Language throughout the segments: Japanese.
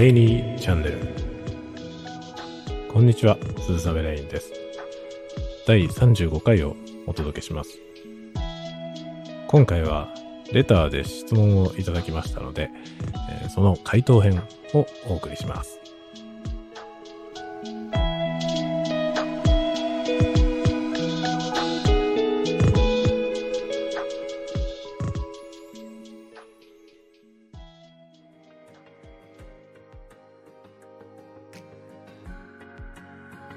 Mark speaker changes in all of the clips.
Speaker 1: レイニーチャンネル。こんにちは、鈴雨レインです。第35回をお届けします。今回は、レターで質問をいただきましたので、えー、その回答編をお送りします。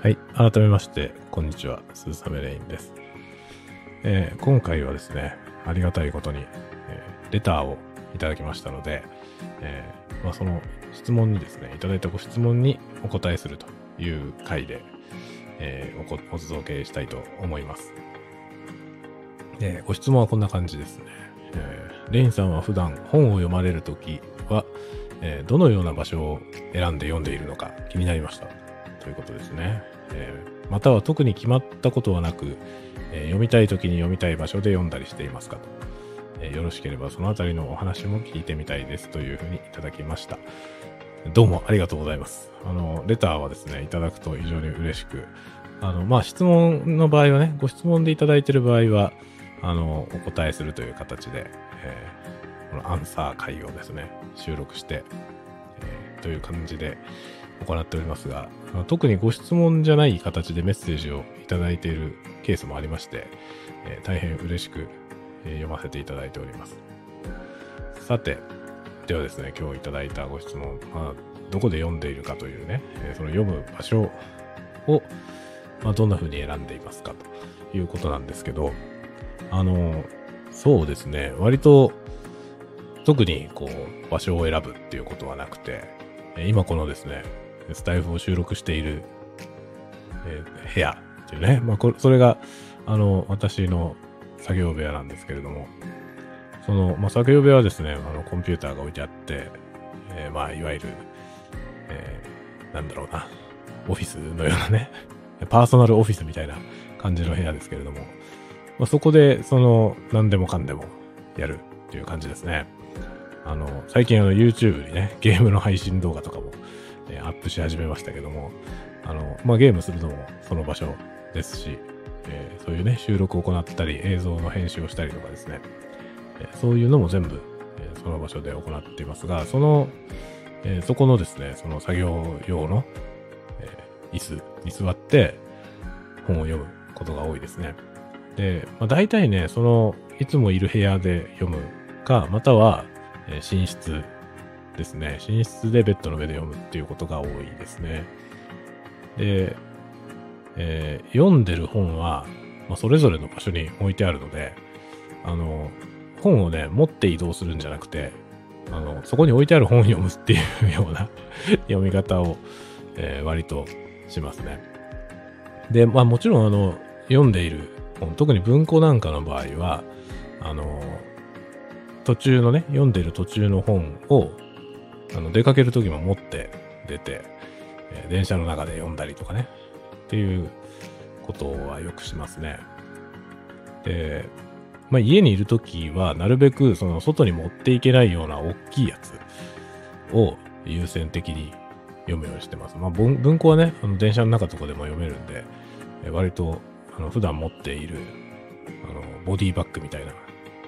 Speaker 1: はい。改めまして、こんにちは。鈴雨レインです。えー、今回はですね、ありがたいことに、えー、レターをいただきましたので、えー、まあ、その質問にですね、いただいたご質問にお答えするという回で、えおお届けしたいと思います。で、ご質問はこんな感じですね。えレインさんは普段本を読まれるときは、えどのような場所を選んで読んでいるのか気になりました。ということですね。えー、または特に決まったことはなく、えー、読みたい時に読みたい場所で読んだりしていますかと。えー、よろしければそのあたりのお話も聞いてみたいですというふうにいただきました。どうもありがとうございます。あの、レターはですね、いただくと非常に嬉しく、あの、まあ、質問の場合はね、ご質問でいただいている場合は、あの、お答えするという形で、えー、このアンサー会をですね、収録して、えー、という感じで、行っておりますが、特にご質問じゃない形でメッセージをいただいているケースもありまして、えー、大変嬉しく、えー、読ませていただいております。さて、ではですね、今日いただいたご質問、まあ、どこで読んでいるかというね、えー、その読む場所を、まあ、どんな風に選んでいますかということなんですけど、あの、そうですね、割と特にこう場所を選ぶっていうことはなくて、今このですね、スタイフを収録している、えー、部屋っていうね、まあこ、それが、あの、私の作業部屋なんですけれども、その、まあ、作業部屋はですね、あの、コンピューターが置いてあって、えー、まあ、いわゆる、えー、なんだろうな、オフィスのようなね、パーソナルオフィスみたいな感じの部屋ですけれども、まあ、そこで、その、何でもかんでもやるっていう感じですね。あの、最近あの YouTube にね、ゲームの配信動画とかも、アップし始めましたけども、あの、まあ、ゲームするのもその場所ですし、えー、そういうね、収録を行ったり、映像の編集をしたりとかですね、えー、そういうのも全部、えー、その場所で行っていますが、その、えそこのですね、その作業用の、え椅子に座って本を読むことが多いですね。で、まあ、大体ね、その、いつもいる部屋で読むか、または、え寝室ですね。寝室でベッドの上で読むっていうことが多いですね。で、えー、読んでる本は、まあ、それぞれの場所に置いてあるので、あの、本をね、持って移動するんじゃなくて、あの、そこに置いてある本を読むっていうような 読み方を、えー、割としますね。で、まあもちろんあの、読んでいる本、特に文庫なんかの場合は、あの、途中のね、読んでる途中の本を、あの、出かける時も持って出て、え、電車の中で読んだりとかね、っていうことはよくしますね。で、まあ、家にいる時は、なるべく、その、外に持っていけないような大きいやつを優先的に読むようにしてます。まあ、文庫はね、あの電車の中とかでも読めるんで、え割と、あの、普段持っている、あの、ボディバッグみたいな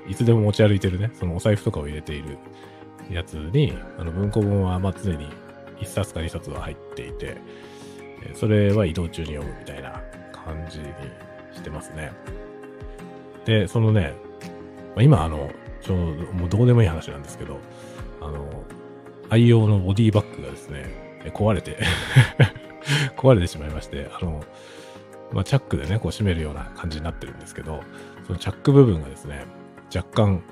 Speaker 1: いつでも持ち歩いてるね、そのお財布とかを入れているやつに、あの文庫本はまあ常に1冊か2冊は入っていて、それは移動中に読むみたいな感じにしてますね。で、そのね、今あの、ちょうど、もうどうでもいい話なんですけど、あの、愛用のボディバッグがですね、壊れて 壊れてしまいまして、あの、まあ、チャックでね、こう閉めるような感じになってるんですけど、そのチャック部分がですね、若干、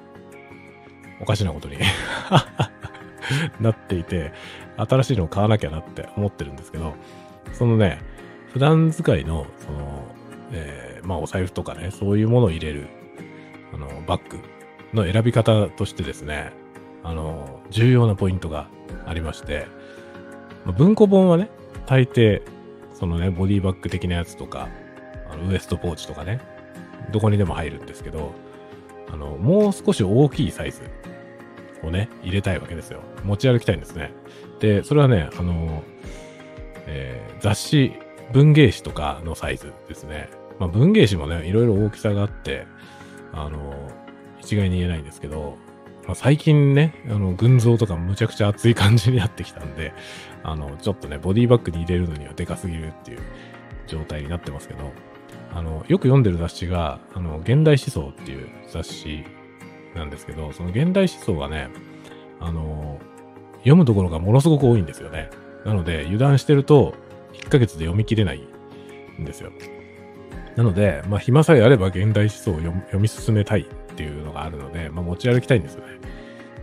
Speaker 1: おかしなことに。なっていて、新しいのを買わなきゃなって思ってるんですけど、そのね、普段使いの、その、えー、まあお財布とかね、そういうものを入れる、あの、バッグの選び方としてですね、あの、重要なポイントがありまして、ま、文庫本はね、大抵、そのね、ボディバッグ的なやつとか、あのウエストポーチとかね、どこにでも入るんですけど、あの、もう少し大きいサイズをね、入れたいわけですよ。持ち歩きたいんですね。で、それはね、あの、えー、雑誌、文芸誌とかのサイズですね。まあ、文芸誌もね、いろいろ大きさがあって、あの、一概に言えないんですけど、まあ、最近ね、あの、群像とかむちゃくちゃ熱い感じになってきたんで、あの、ちょっとね、ボディバッグに入れるのにはでかすぎるっていう状態になってますけど、あの、よく読んでる雑誌が、あの、現代思想っていう雑誌なんですけど、その現代思想がね、あの、読むところがものすごく多いんですよね。なので、油断してると、1ヶ月で読み切れないんですよ。なので、まあ、暇さえあれば現代思想を読み進めたいっていうのがあるので、まあ、持ち歩きたいんですよね。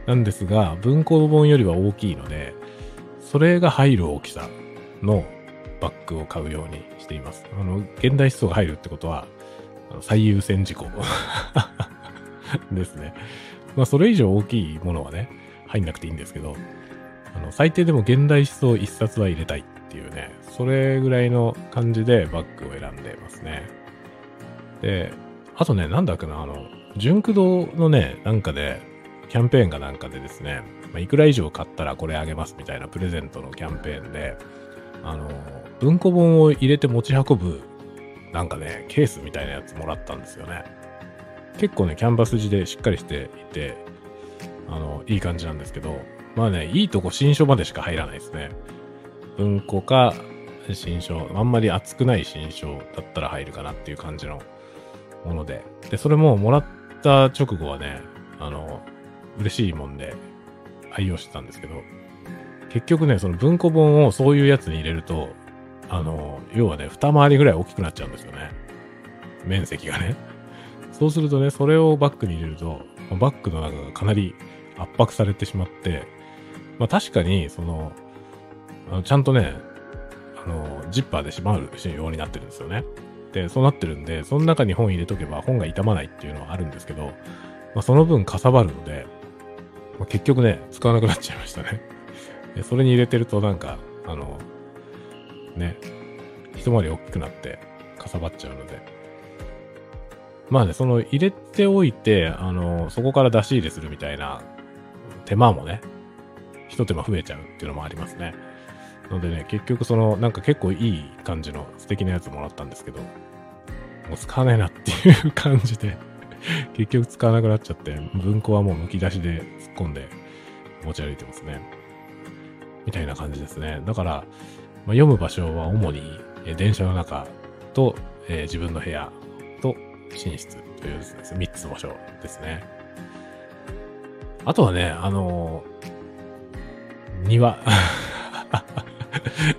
Speaker 1: なんですが、文庫本よりは大きいので、それが入る大きさのバッグを買うようにしています。あの、現代思想が入るってことは、最優先事項 ですね。まあ、それ以上大きいものはね、入んなくていいんですけど、あの、最低でも現代思想一冊は入れたいっていうね、それぐらいの感じでバッグを選んでますね。で、あとね、なんだっけな、あの、純駆動のね、なんかで、キャンペーンかなんかでですね、まあ、いくら以上買ったらこれあげますみたいなプレゼントのキャンペーンで、あの、文庫本を入れて持ち運ぶ、なんかね、ケースみたいなやつもらったんですよね。結構ね、キャンバス地でしっかりしていて、あの、いい感じなんですけど、まあね、いいとこ新書までしか入らないですね。文庫か新書、あんまり厚くない新書だったら入るかなっていう感じのもので。で、それももらった直後はね、あの、嬉しいもんで愛用してたんですけど、結局ね、その文庫本をそういうやつに入れると、あの、要はね、二回りぐらい大きくなっちゃうんですよね。面積がね。そうするとね、それをバッグに入れると、バッグの中がかなり圧迫されてしまって、まあ確かに、その、あのちゃんとね、あの、ジッパーで閉まるようになってるんですよね。で、そうなってるんで、その中に本入れとけば本が傷まないっていうのはあるんですけど、まあその分かさばるので、まあ、結局ね、使わなくなっちゃいましたね。でそれに入れてるとなんか、あの、ね、一回り大きくなってかさばっちゃうので。まあね、その入れておいて、あの、そこから出し入れするみたいな手間もね、一手間増えちゃうっていうのもありますね。のでね、結局その、なんか結構いい感じの素敵なやつもらったんですけど、もう使わないなっていう感じで 結局使わなくなっちゃって、文庫はもう剥き出しで突っ込んで持ち歩いてますね。みたいな感じですね。だから、まあ、読む場所は主に、電車の中と、えー、自分の部屋寝室というですね、3つ場所ですね。あとはね、あのー、庭。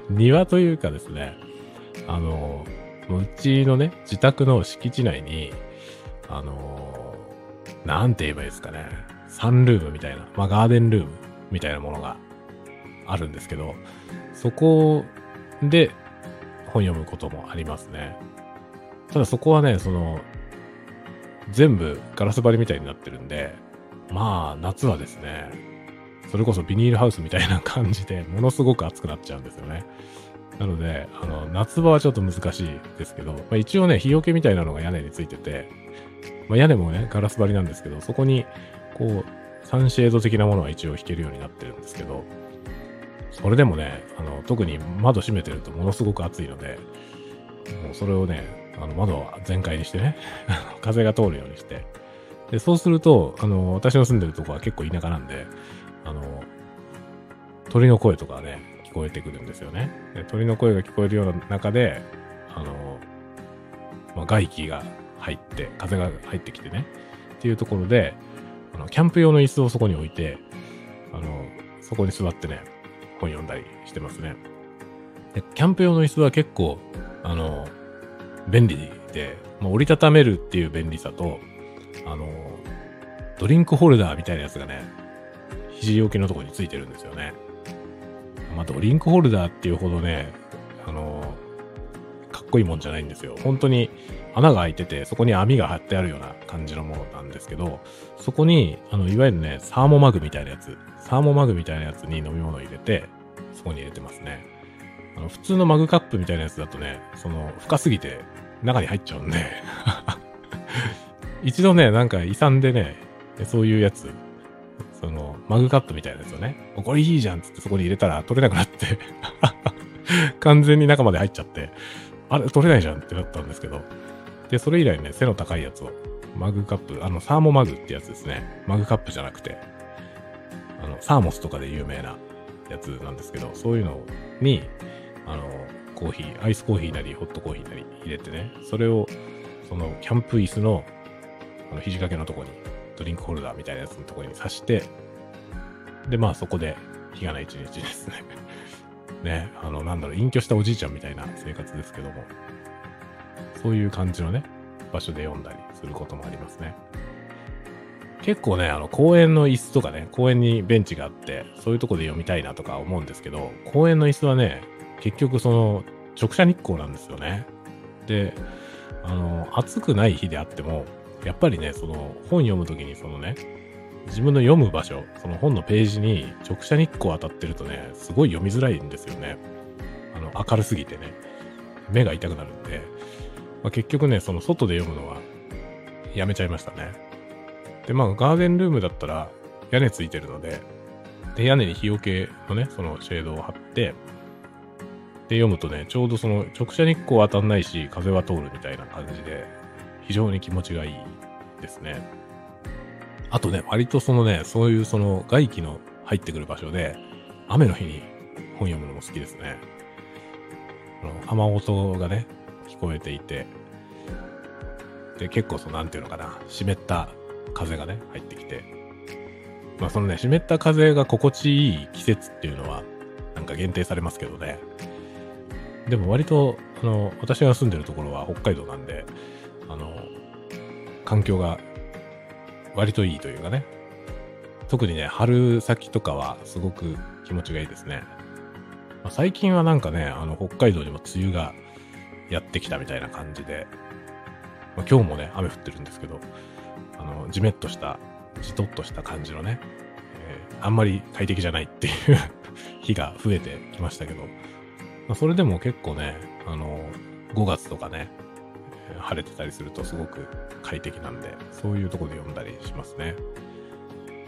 Speaker 1: 庭というかですね、あの、うちのね、自宅の敷地内に、あのー、なんて言えばいいですかね、サンルームみたいな、まあガーデンルームみたいなものがあるんですけど、そこで本読むこともありますね。ただそこはね、その、全部ガラス張りみたいになってるんで、まあ、夏はですね、それこそビニールハウスみたいな感じで、ものすごく暑くなっちゃうんですよね。なので、あの、夏場はちょっと難しいですけど、まあ、一応ね、日よけみたいなのが屋根についてて、まあ、屋根もね、ガラス張りなんですけど、そこに、こう、サンシェード的なものは一応引けるようになってるんですけど、それでもね、あの、特に窓閉めてるとものすごく暑いので、もうそれをね、あの、窓は全開にしてね、風が通るようにして、で、そうすると、あの、私の住んでるとこは結構田舎なんで、あの、鳥の声とかね、聞こえてくるんですよね。で鳥の声が聞こえるような中で、あの、まあ、外気が入って、風が入ってきてね、っていうところで、あの、キャンプ用の椅子をそこに置いて、あの、そこに座ってね、本読んだりしてますね。で、キャンプ用の椅子は結構、あの、便利で、まあ、折りたためるっていう便利さと、あの、ドリンクホルダーみたいなやつがね、肘置きのとこについてるんですよね。まあ、ドリンクホルダーっていうほどね、あの、かっこいいもんじゃないんですよ。本当に穴が開いてて、そこに網が張ってあるような感じのものなんですけど、そこに、あの、いわゆるね、サーモマグみたいなやつ、サーモマグみたいなやつに飲み物を入れて、そこに入れてますね。あの、普通のマグカップみたいなやつだとね、その、深すぎて中に入っちゃうんで 一度ね、なんか遺産でね、そういうやつ、その、マグカップみたいなやつをね、これいいじゃんっつってそこに入れたら取れなくなって 完全に中まで入っちゃって、あれ取れないじゃんってなったんですけど、で、それ以来ね、背の高いやつを、マグカップ、あの、サーモマグってやつですね。マグカップじゃなくて、あの、サーモスとかで有名なやつなんですけど、そういうのに、あの、コーヒー、アイスコーヒーなり、ホットコーヒーなり入れてね、それを、その、キャンプ椅子の、あの、肘掛けのとこに、ドリンクホルダーみたいなやつのとこに刺して、で、まあそこで、日がない一日ですね。ね、あの、なんだろう、隠居したおじいちゃんみたいな生活ですけども、そういう感じのね、場所で読んだりすることもありますね。結構ね、あの、公園の椅子とかね、公園にベンチがあって、そういうとこで読みたいなとか思うんですけど、公園の椅子はね、結局その、直射日光なんですよね。で、あの、暑くない日であっても、やっぱりね、その、本読むときにそのね、自分の読む場所、その本のページに直射日光当たってるとね、すごい読みづらいんですよね。あの、明るすぎてね、目が痛くなるんで、まあ、結局ね、その外で読むのはやめちゃいましたね。で、まあ、ガーデンルームだったら屋根ついてるので、で、屋根に日よけのね、そのシェードを貼って、で、読むとね、ちょうどその直射日光当たんないし、風は通るみたいな感じで、非常に気持ちがいいですね。あとね、割とそのね、そういうその外気の入ってくる場所で、雨の日に本読むのも好きですね。あの雨音がね、聞こえていて、で、結構その、なんていうのかな、湿った風がね、入ってきて、まあそのね、湿った風が心地いい季節っていうのは、なんか限定されますけどね。でも割と、あの、私が住んでるところは北海道なんで、あの、環境が割といいというかね。特にね、春先とかはすごく気持ちがいいですね。まあ、最近はなんかね、あの、北海道にも梅雨がやってきたみたいな感じで、まあ、今日もね、雨降ってるんですけど、あの、じめっとした、じとっとした感じのね、えー、あんまり快適じゃないっていう 日が増えてきましたけど、それでも結構ね、あの、5月とかね、晴れてたりするとすごく快適なんで、そういうとこで読んだりしますね。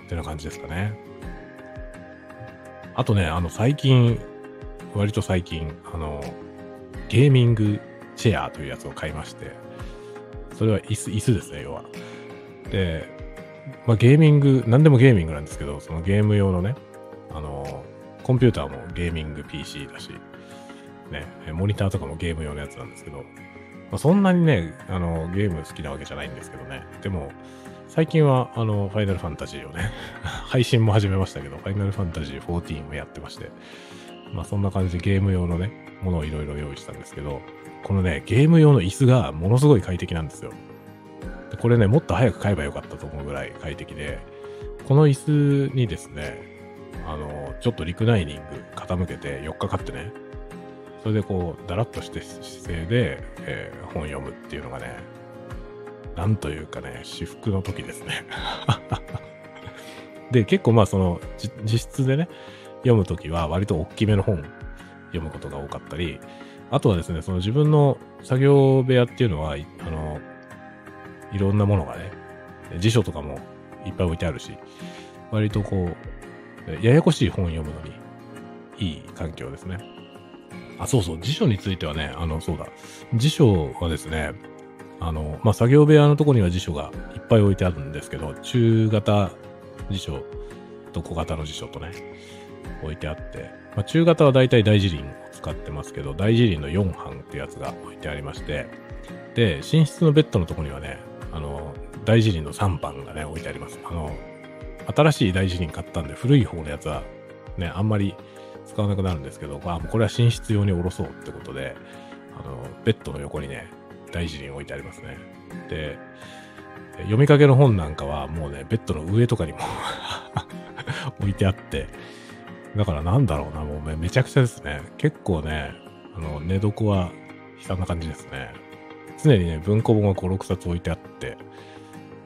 Speaker 1: ってな感じですかね。あとね、あの、最近、割と最近、あの、ゲーミングチェアというやつを買いまして、それは椅子、椅子ですね、要は。で、まあ、ゲーミング、何でもゲーミングなんですけど、そのゲーム用のね、あの、コンピューターもゲーミング PC だし、ね、モニターとかもゲーム用のやつなんですけど、まあ、そんなにね、あの、ゲーム好きなわけじゃないんですけどね。でも、最近は、あの、ファイナルファンタジーをね、配信も始めましたけど、ファイナルファンタジー14もやってまして、まあそんな感じでゲーム用のね、ものをいろいろ用意したんですけど、このね、ゲーム用の椅子がものすごい快適なんですよ。でこれね、もっと早く買えばよかったと思うぐらい快適で、この椅子にですね、あの、ちょっとリクライニング傾けて4日かってね、それでこう、だらっとして姿勢で、えー、本読むっていうのがね、なんというかね、至福の時ですね。で、結構まあその、実質でね、読むときは割と大きめの本読むことが多かったり、あとはですね、その自分の作業部屋っていうのは、あの、いろんなものがね、辞書とかもいっぱい置いてあるし、割とこう、ややこしい本読むのにいい環境ですね。あ、そうそう、辞書についてはね、あの、そうだ。辞書はですね、あの、まあ、作業部屋のとこには辞書がいっぱい置いてあるんですけど、中型辞書と小型の辞書とね、置いてあって、まあ、中型はだいたい大辞林を使ってますけど、大辞林の4版ってやつが置いてありまして、で、寝室のベッドのとこにはね、あの、大辞林の3版がね、置いてあります。あの、新しい大辞林買ったんで、古い方のやつはね、あんまり使わなくなるんですけど、まあ、これは寝室用に下ろそうってことで、あの、ベッドの横にね、大事に置いてありますね。で、読みかけの本なんかはもうね、ベッドの上とかにも 置いてあって、だからなんだろうな、もうめちゃくちゃですね。結構ね、あの、寝床は悲惨な感じですね。常にね、文庫本が5、6冊置いてあって、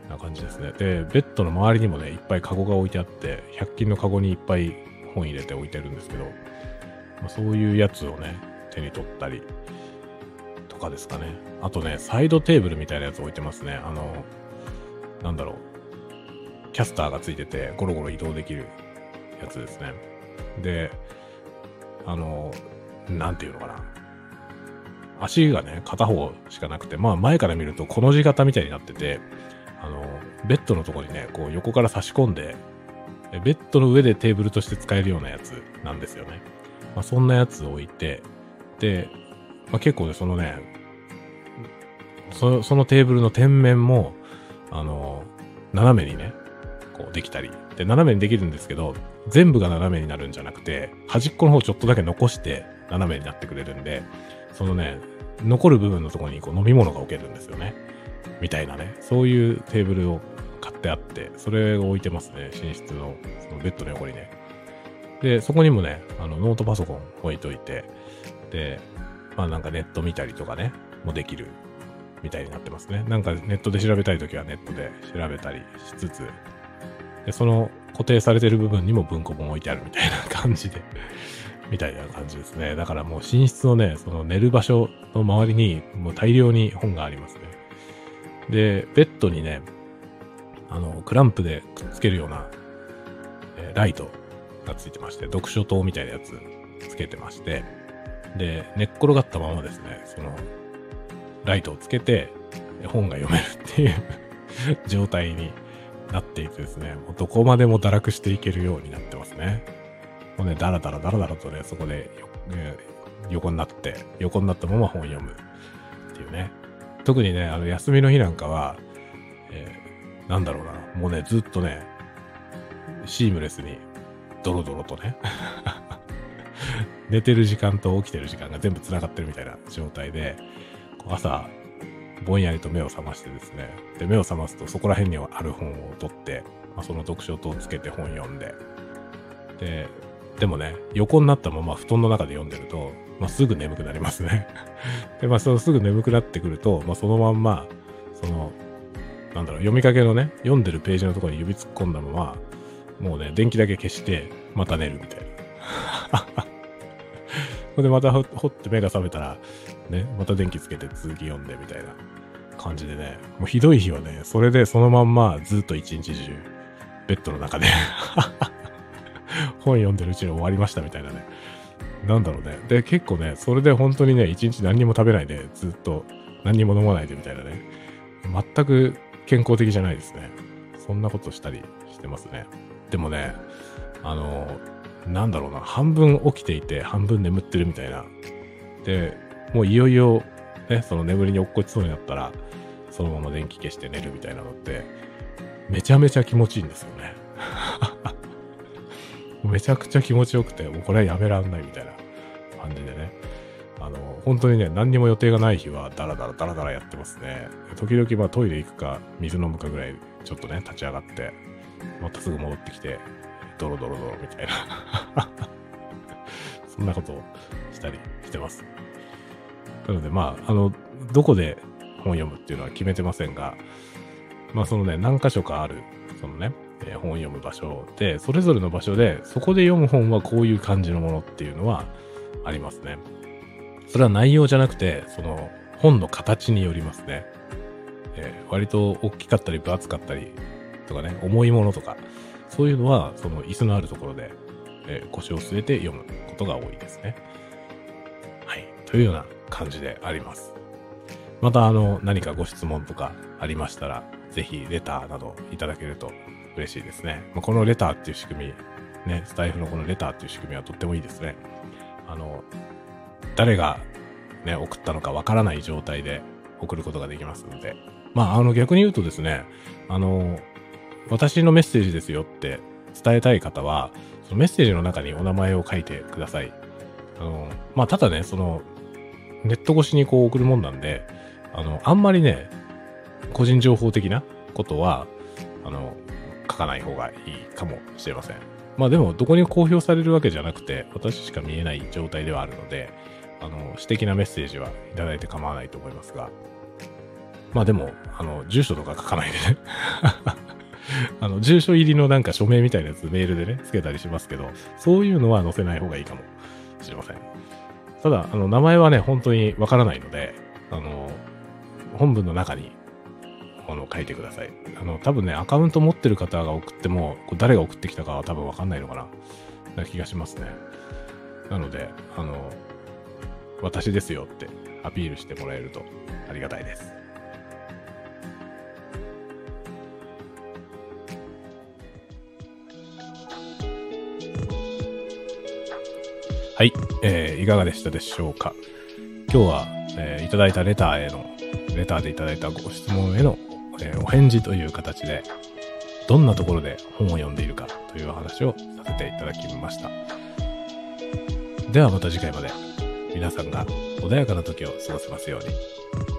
Speaker 1: な感じですね。で、ベッドの周りにもね、いっぱいカゴが置いてあって、100均のカゴにいっぱい本入れて置いてるんですけど、まあ、そういうやつをね、手に取ったりとかですかね。あとね、サイドテーブルみたいなやつ置いてますね。あの、なんだろう。キャスターがついてて、ゴロゴロ移動できるやつですね。で、あの、なんていうのかな。足がね、片方しかなくて、まあ前から見るとこの字型みたいになってて、あの、ベッドのとこにね、こう横から差し込んで、ベッドの上でテーブルとして使えるようなやつなんですよね。まあそんなやつを置いて、で、まあ結構ね、そのね、そそのテーブルの天面も、あの、斜めにね、こうできたり。で、斜めにできるんですけど、全部が斜めになるんじゃなくて、端っこの方ちょっとだけ残して斜めになってくれるんで、そのね、残る部分のところにこう飲み物が置けるんですよね。みたいなね、そういうテーブルをってあって、それを置いてますね、寝室のそのベッドの横にね。で、そこにもね、あの、ノートパソコン置いといて、で、まあなんかネット見たりとかね、もできるみたいになってますね。なんかネットで調べたいときはネットで調べたりしつつ、で、その固定されてる部分にも文庫本置いてあるみたいな感じで みたいな感じですね。だからもう寝室のね、その寝る場所の周りにもう大量に本がありますね。で、ベッドにね、あの、クランプでくっつけるような、えー、ライトがついてまして、読書灯みたいなやつつけてまして、で、寝っ転がったままですね、その、ライトをつけて、本が読めるっていう 状態になっていてですね、もうどこまでも堕落していけるようになってますね。もうね、だらだらだらだらとね、そこで、ね、横になって、横になったまま本を読むっていうね。特にね、あの、休みの日なんかは、え、なんだろうな、もうね、ずっとね、シームレスに、ドロドロとね 寝てる時間と起きてる時間が全部繋がってるみたいな状態で、朝、ぼんやりと目を覚ましてですね、で、目を覚ますとそこら辺にある本を取って、まあ、その読書灯をつけて本読んで、で、でもね、横になったまま布団の中で読んでると、まあ、すぐ眠くなりますね。で、まあ、そのすぐ眠くなってくると、まあ、そのまんま、その、なんだろう、読みかけのね、読んでるページのところに指突っ込んだまま、もうね、電気だけ消して、また寝るみたいな。ほ んで、またほって目が覚めたら、ね、また電気つけて続き読んでみたいな感じでね、もうひどい日はね、それでそのまんまずっと一日中、ベッドの中で 本読んでるうちに終わりましたみたいなね。なんだろうね。で、結構ね、それで本当にね、一日何にも食べないで、ずっと何にも飲まないでみたいなね。全く健康的じゃないですね。そんなことしたりしてますね。でもね、あの、なんだろうな、半分起きていて、半分眠ってるみたいな。で、もういよいよ、ね、その眠りに落っこちそうになったら、そのまま電気消して寝るみたいなのって、めちゃめちゃ気持ちいいんですよね。めちゃくちゃ気持ちよくて、もうこれはやめらんないみたいな感じでね。本当にね、何にも予定がない日は、ダラダラダラダラやってますね。時々、まあトイレ行くか、水飲むかぐらい、ちょっとね、立ち上がって、またすぐ戻ってきて、ドロドロドロみたいな そんなことをしたりしてます。なので、まあ、あの、どこで本読むっていうのは決めてませんが、まあ、そのね、何箇所かある、そのね、えー、本を読む場所で、それぞれの場所で、そこで読む本はこういう感じのものっていうのはありますね。それは内容じゃなくて、その本の形によりますね。えー、割と大きかったり分厚かったりとかね、重いものとか、そういうのは、その椅子のあるところで、えー、腰を据えて読むことが多いですね。はい。というような感じであります。また、あの、何かご質問とかありましたら、ぜひレターなどいただけると嬉しいですね。まあ、このレターっていう仕組み、ね、スタイフのこのレターっていう仕組みはとってもいいですね。あの、誰がね、送ったのかわからない状態で送ることができますので、まあ、あの逆に言うとですね、あの、私のメッセージですよって伝えたい方は、そのメッセージの中にお名前を書いてください。あの、まあ、ただね、その、ネット越しにこう送るもんなんで、あの、あんまりね、個人情報的なことは、あの、書かない方がいいかもしれません。まあでも、どこに公表されるわけじゃなくて、私しか見えない状態ではあるので、あの、私的なメッセージはいただいて構わないと思いますが、まあでも、あの、住所とか書かないでね あの、住所入りのなんか署名みたいなやつメールでね、つけたりしますけど、そういうのは載せない方がいいかもしれません。ただ、あの、名前はね、本当にわからないので、あの、本文の中に、あの、書いてください。あの、多分ね、アカウント持ってる方が送っても、こ誰が送ってきたかは多分わかんないのかな。な気がしますね。なので、あの、私ですよってアピールしてもらえるとありがたいです。はい、えー、いかがでしたでしょうか？今日は、えー、いただいたレターへの、レターでいただいたご質問への、えー、お返事という形で、どんなところで本を読んでいるかという話をさせていただきました。ではまた次回まで皆さんが穏やかな時を過ごせますように。